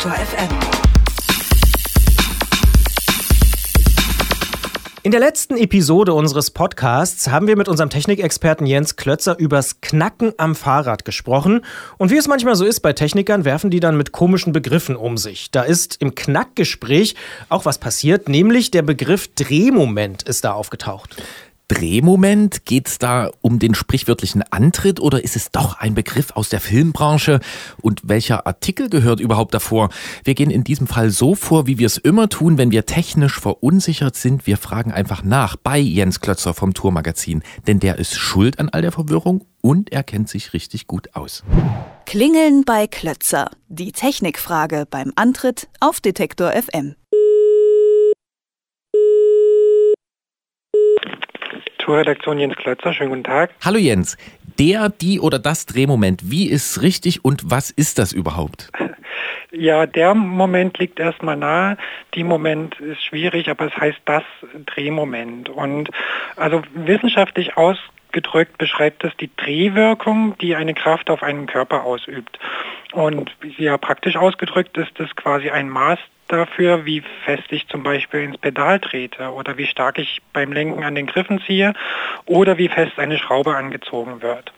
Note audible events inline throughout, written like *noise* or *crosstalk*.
Detektor FM. In der letzten Episode unseres Podcasts haben wir mit unserem Technikexperten Jens Klötzer übers Knacken am Fahrrad gesprochen. Und wie es manchmal so ist bei Technikern, werfen die dann mit komischen Begriffen um sich. Da ist im Knackgespräch auch was passiert, nämlich der Begriff Drehmoment ist da aufgetaucht. Drehmoment? Geht es da um den sprichwörtlichen Antritt oder ist es doch ein Begriff aus der Filmbranche? Und welcher Artikel gehört überhaupt davor? Wir gehen in diesem Fall so vor, wie wir es immer tun, wenn wir technisch verunsichert sind. Wir fragen einfach nach bei Jens Klötzer vom Tourmagazin, denn der ist schuld an all der Verwirrung und er kennt sich richtig gut aus. Klingeln bei Klötzer. Die Technikfrage beim Antritt auf Detektor FM. Kulturredaktion Jens Klötzer. Schönen guten Tag. Hallo Jens. Der, die oder das Drehmoment, wie ist richtig und was ist das überhaupt? *laughs* Ja, der Moment liegt erstmal nahe. Die Moment ist schwierig, aber es heißt das Drehmoment. Und also wissenschaftlich ausgedrückt beschreibt es die Drehwirkung, die eine Kraft auf einen Körper ausübt. Und ja, praktisch ausgedrückt ist es quasi ein Maß dafür, wie fest ich zum Beispiel ins Pedal trete oder wie stark ich beim Lenken an den Griffen ziehe oder wie fest eine Schraube angezogen wird.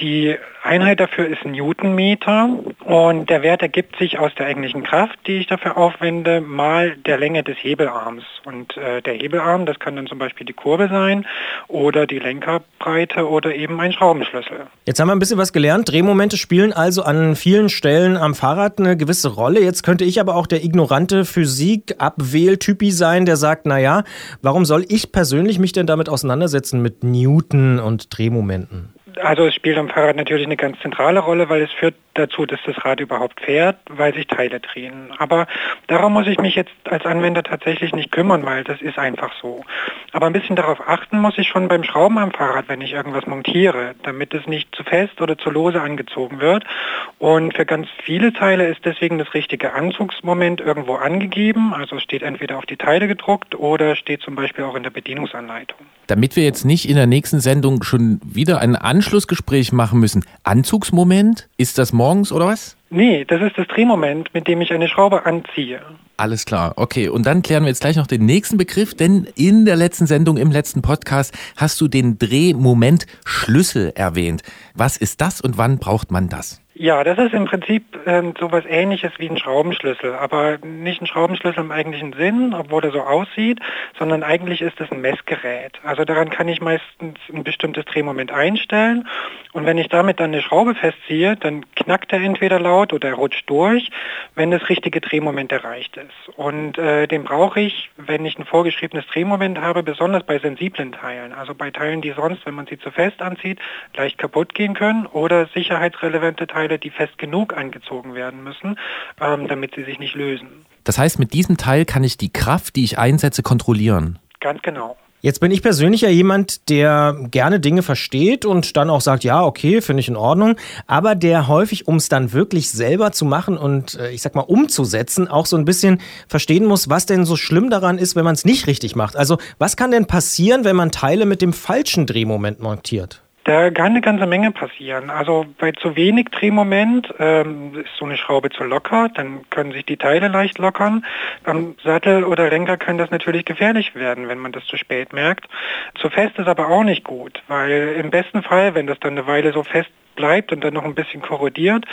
Die Einheit dafür ist Newtonmeter und der Wert ergibt sich aus der eigentlichen Kraft, die ich dafür aufwende, mal der Länge des Hebelarms. Und äh, der Hebelarm, das kann dann zum Beispiel die Kurbel sein oder die Lenkerbreite oder eben ein Schraubenschlüssel. Jetzt haben wir ein bisschen was gelernt. Drehmomente spielen also an vielen Stellen am Fahrrad eine gewisse Rolle. Jetzt könnte ich aber auch der ignorante Physik-Abwähltypi sein, der sagt, naja, warum soll ich persönlich mich denn damit auseinandersetzen mit Newton und Drehmomenten? Also es spielt am Fahrrad natürlich eine ganz zentrale Rolle, weil es führt dazu, dass das Rad überhaupt fährt, weil sich Teile drehen. Aber darum muss ich mich jetzt als Anwender tatsächlich nicht kümmern, weil das ist einfach so. Aber ein bisschen darauf achten muss ich schon beim Schrauben am Fahrrad, wenn ich irgendwas montiere, damit es nicht zu fest oder zu lose angezogen wird. Und für ganz viele Teile ist deswegen das richtige Anzugsmoment irgendwo angegeben. Also steht entweder auf die Teile gedruckt oder steht zum Beispiel auch in der Bedienungsanleitung. Damit wir jetzt nicht in der nächsten Sendung schon wieder ein Anschlussgespräch machen müssen, Anzugsmoment, ist das morgens oder was? Nee, das ist das Drehmoment, mit dem ich eine Schraube anziehe. Alles klar, okay. Und dann klären wir jetzt gleich noch den nächsten Begriff, denn in der letzten Sendung, im letzten Podcast, hast du den Drehmoment Schlüssel erwähnt. Was ist das und wann braucht man das? Ja, das ist im Prinzip ähm, sowas ähnliches wie ein Schraubenschlüssel, aber nicht ein Schraubenschlüssel im eigentlichen Sinn, obwohl er so aussieht, sondern eigentlich ist es ein Messgerät. Also daran kann ich meistens ein bestimmtes Drehmoment einstellen und wenn ich damit dann eine Schraube festziehe, dann knackt er entweder laut oder er rutscht durch, wenn das richtige Drehmoment erreicht ist. Und äh, den brauche ich, wenn ich ein vorgeschriebenes Drehmoment habe, besonders bei sensiblen Teilen, also bei Teilen, die sonst, wenn man sie zu fest anzieht, leicht kaputt gehen können oder sicherheitsrelevante Teile, Teile, die fest genug angezogen werden müssen, ähm, damit sie sich nicht lösen. Das heißt, mit diesem Teil kann ich die Kraft, die ich einsetze, kontrollieren. Ganz genau. Jetzt bin ich persönlich ja jemand, der gerne Dinge versteht und dann auch sagt, ja, okay, finde ich in Ordnung, aber der häufig, um es dann wirklich selber zu machen und äh, ich sag mal umzusetzen, auch so ein bisschen verstehen muss, was denn so schlimm daran ist, wenn man es nicht richtig macht. Also was kann denn passieren, wenn man Teile mit dem falschen Drehmoment montiert? Da kann eine ganze Menge passieren. Also bei zu wenig Drehmoment ähm, ist so eine Schraube zu locker, dann können sich die Teile leicht lockern. Am Sattel oder Lenker kann das natürlich gefährlich werden, wenn man das zu spät merkt. Zu fest ist aber auch nicht gut, weil im besten Fall, wenn das dann eine Weile so fest bleibt und dann noch ein bisschen korrodiert,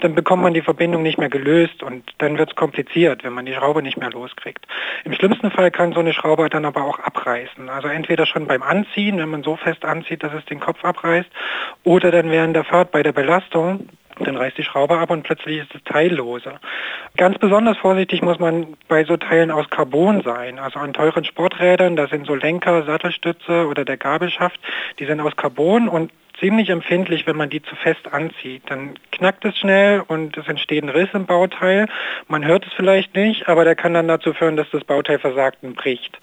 dann bekommt man die Verbindung nicht mehr gelöst und dann wird es kompliziert, wenn man die Schraube nicht mehr loskriegt. Im schlimmsten Fall kann so eine Schraube dann aber auch abreißen. Also entweder schon beim Anziehen, wenn man so fest anzieht, dass es den Kopf abreißt, oder dann während der Fahrt bei der Belastung, dann reißt die Schraube ab und plötzlich ist es teillose. Ganz besonders vorsichtig muss man bei so Teilen aus Carbon sein. Also an teuren Sporträdern, da sind so Lenker, Sattelstütze oder der Gabelschaft, die sind aus Carbon und ziemlich empfindlich, wenn man die zu fest anzieht. Dann knackt es schnell und es entsteht ein Riss im Bauteil. Man hört es vielleicht nicht, aber der kann dann dazu führen, dass das Bauteil versagt und bricht.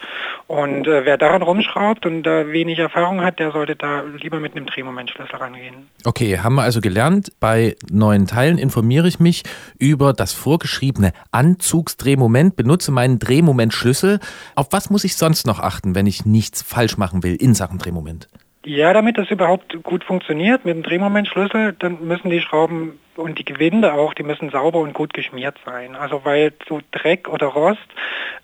Und äh, wer daran rumschraubt und da wenig Erfahrung hat, der sollte da lieber mit einem Drehmomentschlüssel rangehen. Okay, haben wir also gelernt, bei neuen Teilen informiere ich mich über das vorgeschriebene Anzugsdrehmoment, benutze meinen Drehmomentschlüssel. Auf was muss ich sonst noch achten, wenn ich nichts falsch machen will in Sachen Drehmoment? Ja, damit das überhaupt gut funktioniert mit dem Drehmomentschlüssel, dann müssen die Schrauben und die Gewinde auch, die müssen sauber und gut geschmiert sein. Also weil so Dreck oder Rost,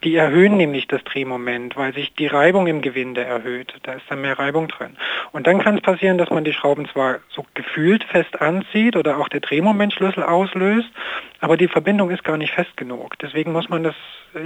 die erhöhen nämlich das Drehmoment, weil sich die Reibung im Gewinde erhöht. Da ist dann mehr Reibung drin. Und dann kann es passieren, dass man die Schrauben zwar so gefühlt fest anzieht oder auch der Drehmomentschlüssel auslöst, aber die Verbindung ist gar nicht fest genug. Deswegen muss man das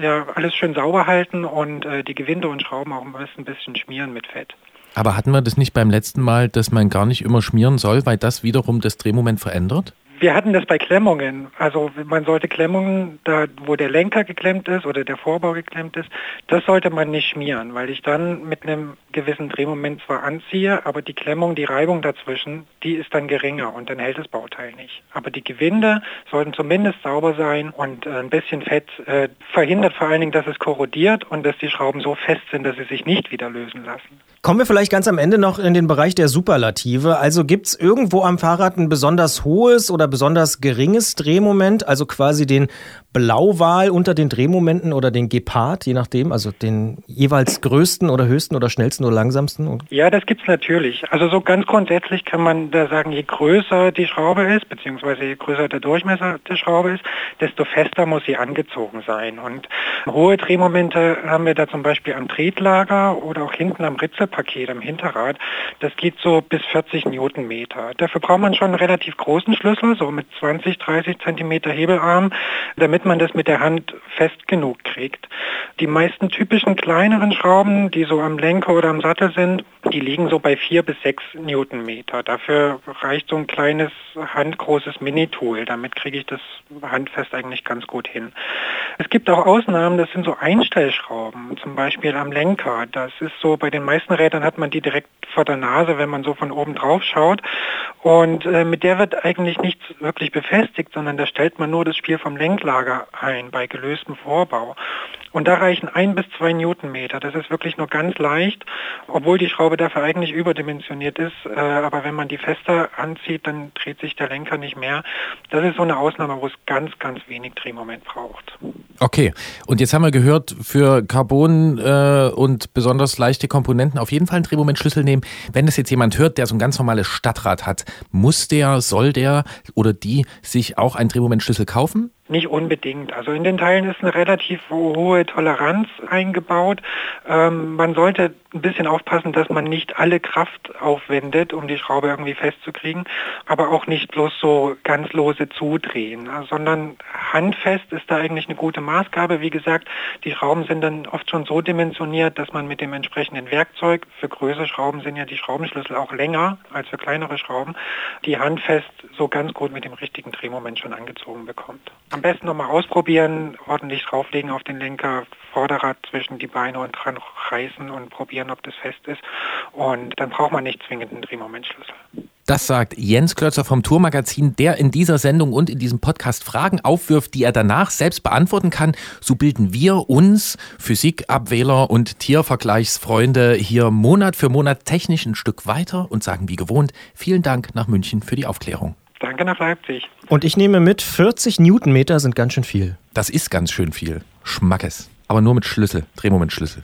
ja alles schön sauber halten und äh, die Gewinde und Schrauben auch ein bisschen schmieren mit Fett. Aber hatten wir das nicht beim letzten Mal, dass man gar nicht immer schmieren soll, weil das wiederum das Drehmoment verändert? Wir hatten das bei Klemmungen. Also man sollte Klemmungen, da wo der Lenker geklemmt ist oder der Vorbau geklemmt ist, das sollte man nicht schmieren, weil ich dann mit einem gewissen Drehmoment zwar anziehe, aber die Klemmung, die Reibung dazwischen, die ist dann geringer und dann hält das Bauteil nicht. Aber die Gewinde sollten zumindest sauber sein und äh, ein bisschen Fett äh, verhindert vor allen Dingen, dass es korrodiert und dass die Schrauben so fest sind, dass sie sich nicht wieder lösen lassen. Kommen wir vielleicht ganz am Ende noch in den Bereich der Superlative. Also gibt es irgendwo am Fahrrad ein besonders hohes oder besonders geringes Drehmoment, also quasi den Blauwal unter den Drehmomenten oder den Gepard, je nachdem, also den jeweils größten oder höchsten oder schnellsten oder langsamsten? Ja, das gibt es natürlich. Also so ganz grundsätzlich kann man da sagen, je größer die Schraube ist, beziehungsweise je größer der Durchmesser der Schraube ist, desto fester muss sie angezogen sein. Und hohe Drehmomente haben wir da zum Beispiel am Tretlager oder auch hinten am Ritzelpaket, am Hinterrad. Das geht so bis 40 Newtonmeter. Dafür braucht man schon einen relativ großen Schlüssel, so mit 20, 30 Zentimeter Hebelarm, damit man das mit der Hand fest genug kriegt. Die meisten typischen kleineren Schrauben, die so am Lenker oder am Sattel sind, die liegen so bei vier bis sechs Newtonmeter. Dafür reicht so ein kleines handgroßes Mini-Tool. Damit kriege ich das handfest eigentlich ganz gut hin. Es gibt auch Ausnahmen, das sind so Einstellschrauben, zum Beispiel am Lenker. Das ist so, bei den meisten Rädern hat man die direkt vor der Nase, wenn man so von oben drauf schaut. Und äh, mit der wird eigentlich nichts wirklich befestigt, sondern da stellt man nur das Spiel vom Lenklager ein bei gelöstem Vorbau. Und da reichen ein bis zwei Newtonmeter. Das ist wirklich nur ganz leicht, obwohl die Schraube dafür eigentlich überdimensioniert ist. Äh, aber wenn man die fester anzieht, dann dreht sich der Lenker nicht mehr. Das ist so eine Ausnahme, wo es ganz, ganz wenig Drehmoment braucht. Okay, und jetzt haben wir gehört, für Carbon äh, und besonders leichte Komponenten auf jeden Fall einen Drehmomentschlüssel nehmen. Wenn es jetzt jemand hört, der so ein ganz normales Stadtrad hat, muss der, soll der oder die sich auch einen Drehmomentschlüssel kaufen? Nicht unbedingt. Also in den Teilen ist eine relativ hohe Toleranz eingebaut. Ähm, man sollte ein bisschen aufpassen, dass man nicht alle Kraft aufwendet, um die Schraube irgendwie festzukriegen, aber auch nicht bloß so ganz lose zudrehen, sondern handfest ist da eigentlich eine gute Maßgabe. Wie gesagt, die Schrauben sind dann oft schon so dimensioniert, dass man mit dem entsprechenden Werkzeug, für größere Schrauben sind ja die Schraubenschlüssel auch länger als für kleinere Schrauben, die handfest so ganz gut mit dem richtigen Drehmoment schon angezogen bekommt. Am besten nochmal ausprobieren, ordentlich drauflegen auf den Lenker, Vorderrad zwischen die Beine und dran reißen und probieren, ob das fest ist. Und dann braucht man nicht zwingend einen Drehmomentschlüssel. Das sagt Jens Klötzer vom Tourmagazin, der in dieser Sendung und in diesem Podcast Fragen aufwirft, die er danach selbst beantworten kann. So bilden wir uns, Physikabwähler und Tiervergleichsfreunde, hier Monat für Monat technisch ein Stück weiter und sagen wie gewohnt, vielen Dank nach München für die Aufklärung. Danke nach Leipzig. Und ich nehme mit, 40 Newtonmeter sind ganz schön viel. Das ist ganz schön viel. Schmackes. Aber nur mit Schlüssel. Drehmomentschlüssel.